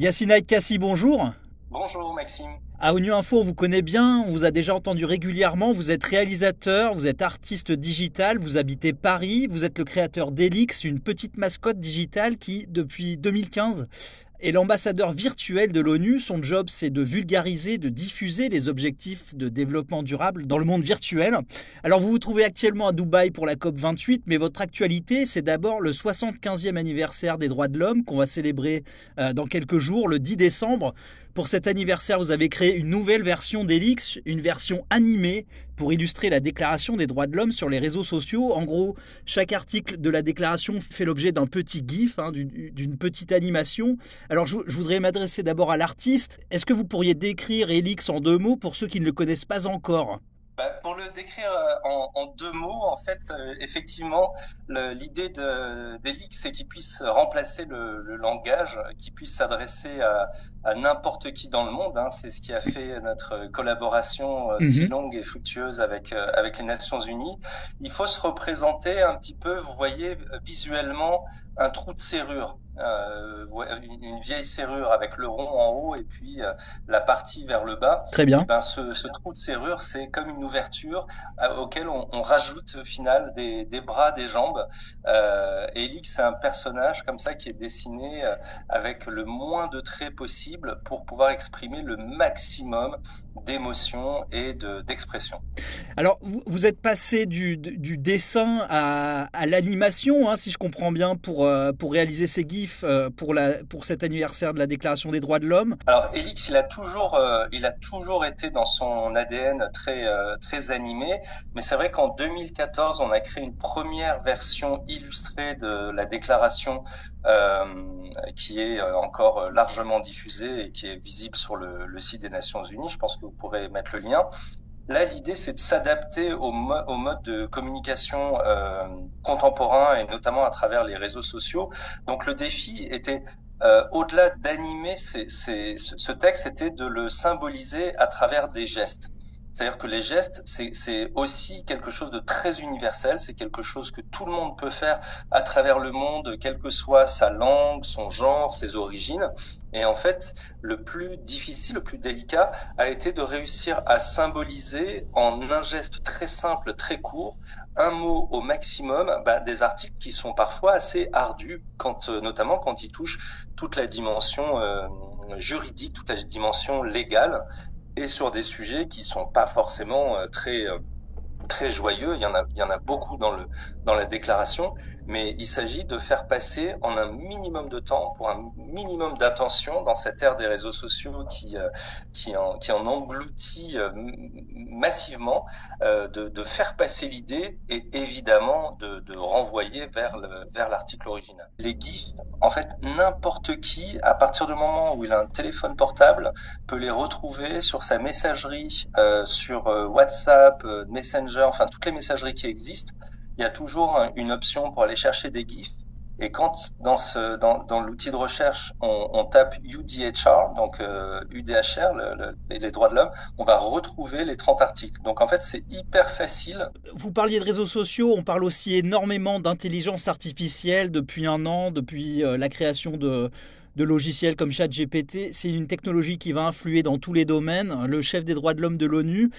Yacine Kassi, bonjour. Bonjour Maxime. À ONU Info, on vous connaît bien, on vous a déjà entendu régulièrement, vous êtes réalisateur, vous êtes artiste digital, vous habitez Paris, vous êtes le créateur d'Elix, une petite mascotte digitale qui, depuis 2015, est l'ambassadeur virtuel de l'ONU. Son job, c'est de vulgariser, de diffuser les objectifs de développement durable dans le monde virtuel. Alors, vous vous trouvez actuellement à Dubaï pour la COP 28, mais votre actualité, c'est d'abord le 75e anniversaire des droits de l'homme qu'on va célébrer euh, dans quelques jours, le 10 décembre. Pour cet anniversaire, vous avez créé une nouvelle version d'Elix, une version animée pour illustrer la déclaration des droits de l'homme sur les réseaux sociaux. En gros, chaque article de la déclaration fait l'objet d'un petit GIF, hein, d'une petite animation. Alors, je, voudrais m'adresser d'abord à l'artiste. Est-ce que vous pourriez décrire Elix en deux mots pour ceux qui ne le connaissent pas encore? Bah, pour le décrire euh, en, deux mots, en fait, euh, effectivement, l'idée d'Elix, c'est qu'il puisse remplacer le, langage, qu'il puisse s'adresser à, n'importe qui dans le monde. Hein. C'est ce qui a fait notre collaboration euh, si mhm. longue et fructueuse avec avec les Nations Unies. Il faut se représenter un petit peu, vous voyez, visuellement un trou de serrure. Euh, une vieille serrure avec le rond en haut et puis euh, la partie vers le bas. Très bien. ben, ce, ce, trou de serrure, c'est comme une ouverture euh, auquel on, on, rajoute au final des, des bras, des jambes. Euh, Elix, c'est un personnage comme ça qui est dessiné avec le moins de traits possible pour pouvoir exprimer le maximum d'émotions et d'expression. Alors, vous, vous, êtes passé du, du dessin à, à l'animation, hein, si je comprends bien, pour, pour réaliser ces gifs euh, pour, la, cet anniversaire de la Déclaration des droits de l'homme? Alors, Elix, il a toujours, euh, été dans son ADN très, euh, très animé, mais c'est vrai qu'en 2014, on a créé une première version illustrée de la Déclaration qui est encore largement diffusée et qui est visible sur le site des Nations Unies. Je pense que vous pourrez mettre le lien. Là, l'idée, c'est de s'adapter au, mode de communication euh, contemporain et notamment à travers les réseaux sociaux. Donc, le défi était euh, au-delà d'animer ce texte, c'était de le symboliser à travers des gestes. C'est-à-dire que les gestes, c'est aussi quelque chose de très universel, c'est quelque chose que tout le monde peut faire à travers le monde, quelle que soit sa langue, son genre, ses origines. Et en fait, le plus difficile, le plus délicat a été de réussir à symboliser en un geste très simple, très court, un mot au maximum, bah, des articles qui sont parfois assez ardus, quand, euh, notamment quand ils touchent toute la dimension euh, juridique, toute la dimension légale et sur des sujets qui sont pas forcément euh, très euh, très joyeux. Il y en a, beaucoup dans la déclaration, mais il s'agit de faire passer en un minimum de temps, pour un minimum d'attention dans cette ère des réseaux sociaux qui euh, qui en engloutit massivement, euh, de, faire passer l'idée et évidemment de, de renvoyer vers le vers l'article original. Les GIFs, en fait, n'importe qui, à partir du moment où il a un téléphone portable, peut les retrouver sur sa messagerie, euh, sur WhatsApp, Messenger enfin toutes les messageries qui existent, il y a toujours une option pour aller chercher des GIFs. Et quand dans l'outil de recherche on, tape UDHR, donc UDHR, euh, les droits de l'homme, on va retrouver les 30 articles. Donc en fait c'est hyper facile. Vous parliez de réseaux sociaux, on parle aussi énormément d'intelligence artificielle depuis un an, depuis euh, la création de de logiciels comme ChatGPT. C'est une technologie qui va influer dans tous les domaines. Le chef des droits de l'homme de l'ONU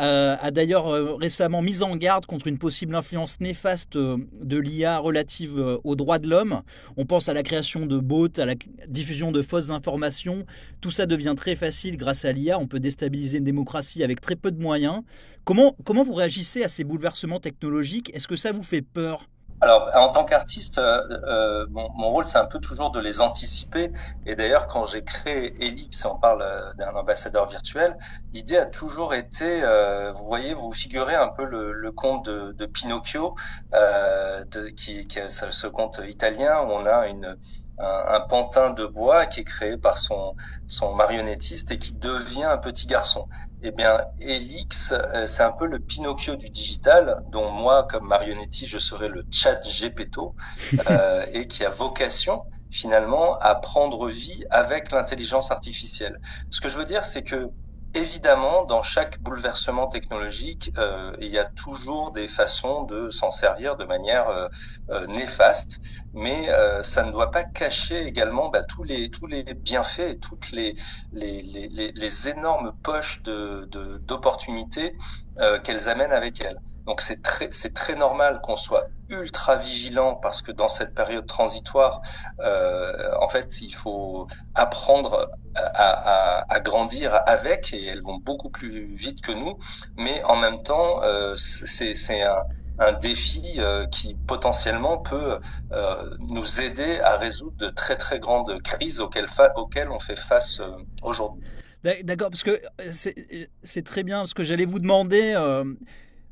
euh, a d'ailleurs euh, récemment mis en garde contre une possible influence néfaste euh, de l'IA relative aux droits de l'homme. On pense à la création de bots, à la diffusion de fausses informations. Tout ça devient très facile grâce à l'IA. On peut déstabiliser une démocratie avec très peu de moyens. Comment, comment vous réagissez à ces bouleversements technologiques? Est-ce que ça vous fait peur? Alors, en tant qu'artiste, euh, euh mon, mon, rôle, c'est un peu toujours de les anticiper. Et d'ailleurs, quand j'ai créé Elix, on parle euh, d'un ambassadeur virtuel, l'idée a toujours été, euh, vous voyez, vous figurez un peu le, le conte de, de Pinocchio, euh, de, qui, qui ce conte italien où on a une un, un, pantin de bois qui est créé par son, son marionnettiste et qui devient un petit garçon. Eh bien, Elix, euh, c'est un peu le Pinocchio du digital, dont moi, comme marionnettiste, je serais le chat Gepetto, euh, et qui a vocation finalement à prendre vie avec l'intelligence artificielle. Ce que je veux dire, c'est que évidemment, dans chaque bouleversement technologique, euh, il y a toujours des façons de s'en servir de manière euh, euh, néfaste, mais ça ne doit pas cacher également bah, tous les tous les bienfaits et toutes les les, les, les énormes poches de d'opportunités qu'elles amènent avec elles. Donc c'est très c'est très normal qu'on soit ultra vigilant parce que dans cette période transitoire, euh, en fait, il faut apprendre à, à, à, grandir avec et elles vont beaucoup plus vite que nous. Mais en même temps, euh, c'est un, un défi euh, qui potentiellement peut euh, nous aider à résoudre de très très grandes crises auxquelles, auxquelles on fait face euh, aujourd'hui. D'accord, parce que c'est très bien, ce que j'allais vous demander.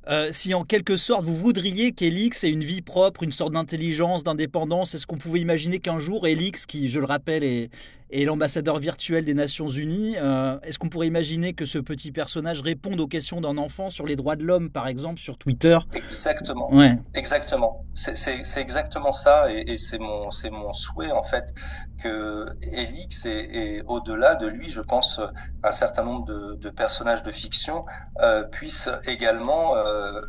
Euh, si en quelque sorte vous voudriez qu'Elix ait une vie propre, une sorte d'intelligence, d'indépendance, est-ce qu'on pouvait imaginer qu'un jour Elix, qui je le rappelle est, et l'ambassadeur virtuel des Nations Unies. Euh, est-ce qu'on pourrait imaginer que ce petit personnage réponde aux questions d'un enfant sur les droits de l'homme, par exemple, sur Twitter? Exactement. Ouais. Exactement. C'est exactement ça, et, c'est mon mon souhait en fait que Elix et, au-delà de lui, je pense, un certain nombre de, personnages de fiction euh, puissent également euh,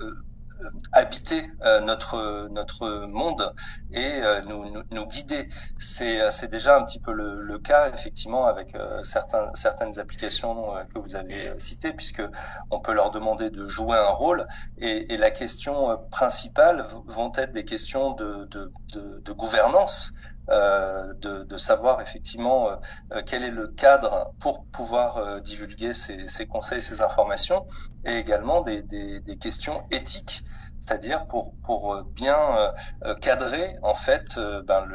habiter euh, notre notre monde et euh, nous, nous, nous, guider. C'est euh, c'est déjà un petit peu le, le cas effectivement avec certains certaines applications que vous avez citées puisque on peut leur demander de jouer un rôle et, et la question principale vont être des questions de de, de, de gouvernance. Euh, de, de, savoir effectivement euh, quel est le cadre pour pouvoir euh, divulguer ces, ces, conseils, ces informations, et également des, des, des questions éthiques c'est-à-dire pour pour euh, bien euh, euh, cadrer en fait ben,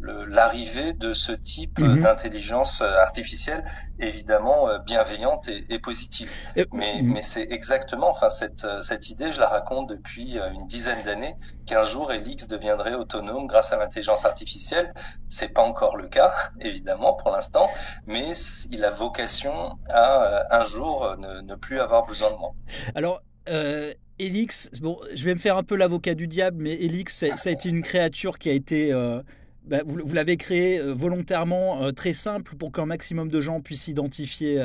l'arrivée de ce type mhm. d'intelligence artificielle évidemment bienveillante et, et positive. mais mais c'est exactement enfin cette cette idée je la raconte depuis une dizaine d'années qu'un jour Elix deviendrait autonome grâce à l'intelligence artificielle. C'est pas encore le cas évidemment pour l'instant, mais il a vocation à un jour ne, ne plus avoir besoin de moi. Alors euh, Elix, bon, je vais me faire un peu l'avocat du diable, mais Elix, ça, a été une créature qui a été. Euh, bah, vous, l'avez créé euh, volontairement euh, très simple pour qu'un maximum de gens puissent s'identifier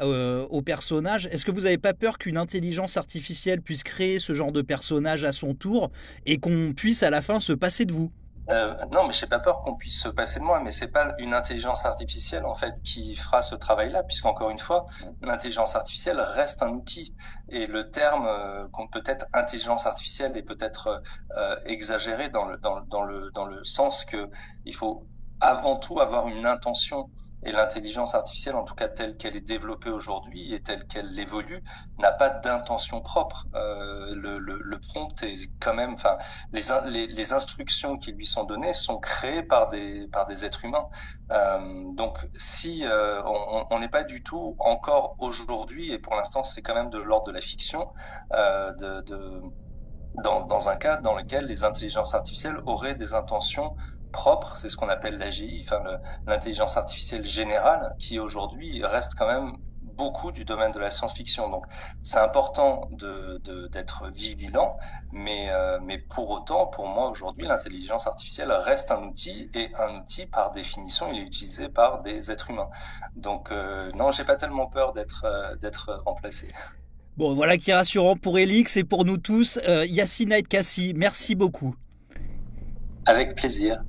au personnage. Est-ce que vous n'avez pas peur qu'une intelligence artificielle puisse créer ce genre de personnage à son tour et qu'on puisse à la fin se passer de vous? Euh, non, mais j'ai pas peur qu'on puisse se passer de moi, mais c'est pas une intelligence artificielle en fait qui fera ce travail-là, puisqu'encore une fois, l'intelligence artificielle reste un outil. Et le terme euh, qu'on peut-être intelligence artificielle est peut-être euh, exagéré dans le dans, dans le dans le sens que il faut avant tout avoir une intention et l'intelligence artificielle, en tout cas telle qu'elle est développée aujourd'hui et telle qu'elle évolue, n'a pas d'intention propre. Euh, le, prompt est quand même, enfin, les, instructions qui lui sont données sont créées par des par des êtres humains. Euh, donc, si euh, on n'est pas du tout encore aujourd'hui, et pour l'instant c'est quand même de l'ordre de la fiction, de, dans un cadre dans lequel les intelligences artificielles auraient des intentions propre, c'est ce qu'on appelle l'AGI, enfin l'intelligence artificielle générale, qui aujourd'hui reste quand même beaucoup du domaine de la science-fiction. Donc c'est important d'être de, vigilant, mais, euh, mais pour autant, pour moi aujourd'hui, l'intelligence artificielle reste un outil et un outil par définition, il est utilisé par des êtres humains. Donc euh, non, j'ai pas tellement peur d'être euh, d'être remplacé. Bon, voilà qui est rassurant pour Elix et pour nous tous. Euh, Yassine Kassi, merci beaucoup. Avec plaisir.